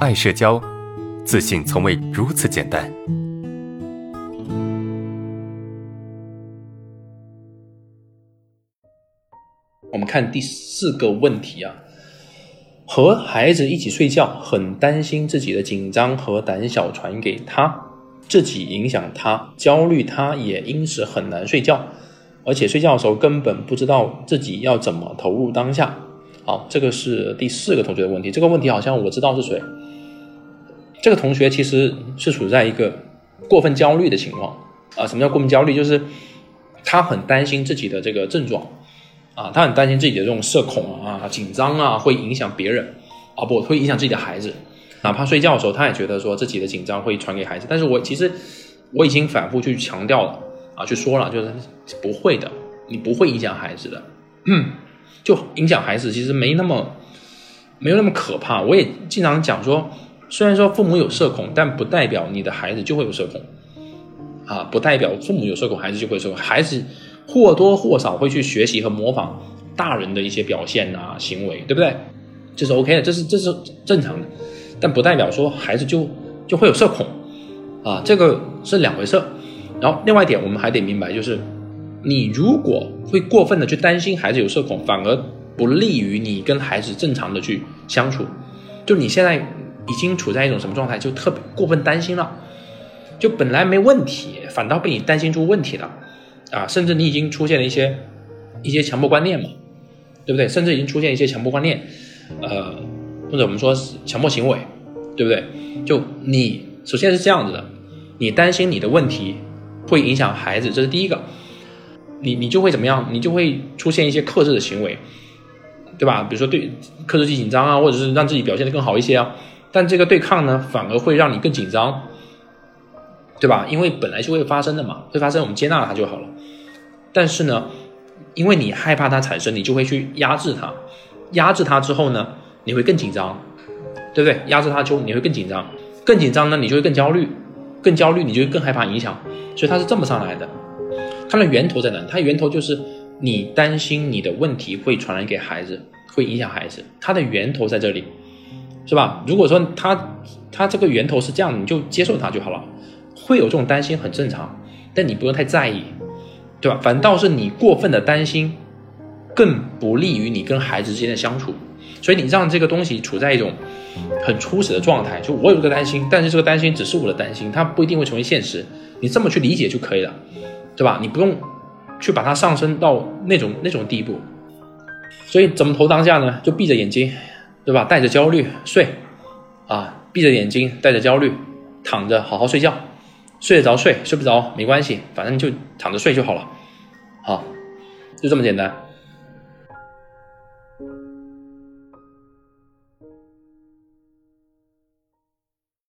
爱社交，自信从未如此简单。我们看第四个问题啊，和孩子一起睡觉，很担心自己的紧张和胆小传给他，自己影响他，焦虑，他也因此很难睡觉，而且睡觉的时候根本不知道自己要怎么投入当下。好，这个是第四个同学的问题。这个问题好像我知道是谁。这个同学其实是处在一个过分焦虑的情况啊。什么叫过分焦虑？就是他很担心自己的这个症状啊，他很担心自己的这种社恐啊、紧张啊会影响别人啊，不会影响自己的孩子。哪怕睡觉的时候，他也觉得说自己的紧张会传给孩子。但是我其实我已经反复去强调了啊，去说了，就是不会的，你不会影响孩子的。嗯 就影响孩子，其实没那么没有那么可怕。我也经常讲说，虽然说父母有社恐，但不代表你的孩子就会有社恐啊，不代表父母有社恐，孩子就会社恐。孩子或多或少会去学习和模仿大人的一些表现啊、行为，对不对？这是 OK 的，这是这是正常的，但不代表说孩子就就会有社恐啊，这个是两回事。然后另外一点，我们还得明白就是。你如果会过分的去担心孩子有社恐，反而不利于你跟孩子正常的去相处。就你现在已经处在一种什么状态？就特别过分担心了，就本来没问题，反倒被你担心出问题了啊！甚至你已经出现了一些一些强迫观念嘛，对不对？甚至已经出现一些强迫观念，呃，或者我们说强迫行为，对不对？就你首先是这样子的，你担心你的问题会影响孩子，这是第一个。你你就会怎么样？你就会出现一些克制的行为，对吧？比如说对克制自己紧张啊，或者是让自己表现得更好一些啊。但这个对抗呢，反而会让你更紧张，对吧？因为本来就会发生的嘛，会发生，我们接纳它就好了。但是呢，因为你害怕它产生，你就会去压制它，压制它之后呢，你会更紧张，对不对？压制它就你会更紧张，更紧张呢，你就会更焦虑，更焦虑你就会更害怕影响，所以它是这么上来的。它的源头在哪？它源头就是你担心你的问题会传染给孩子，会影响孩子。它的源头在这里，是吧？如果说他他这个源头是这样，你就接受他就好了。会有这种担心很正常，但你不用太在意，对吧？反倒是你过分的担心，更不利于你跟孩子之间的相处。所以你让这个东西处在一种很初始的状态，就我有这个担心，但是这个担心只是我的担心，它不一定会成为现实。你这么去理解就可以了。对吧？你不用去把它上升到那种那种地步，所以怎么投当下呢？就闭着眼睛，对吧？带着焦虑睡啊闭着眼睛带着焦虑躺着好好睡觉睡得着睡睡不着没关系反正就躺着睡就好了。好就这么简单。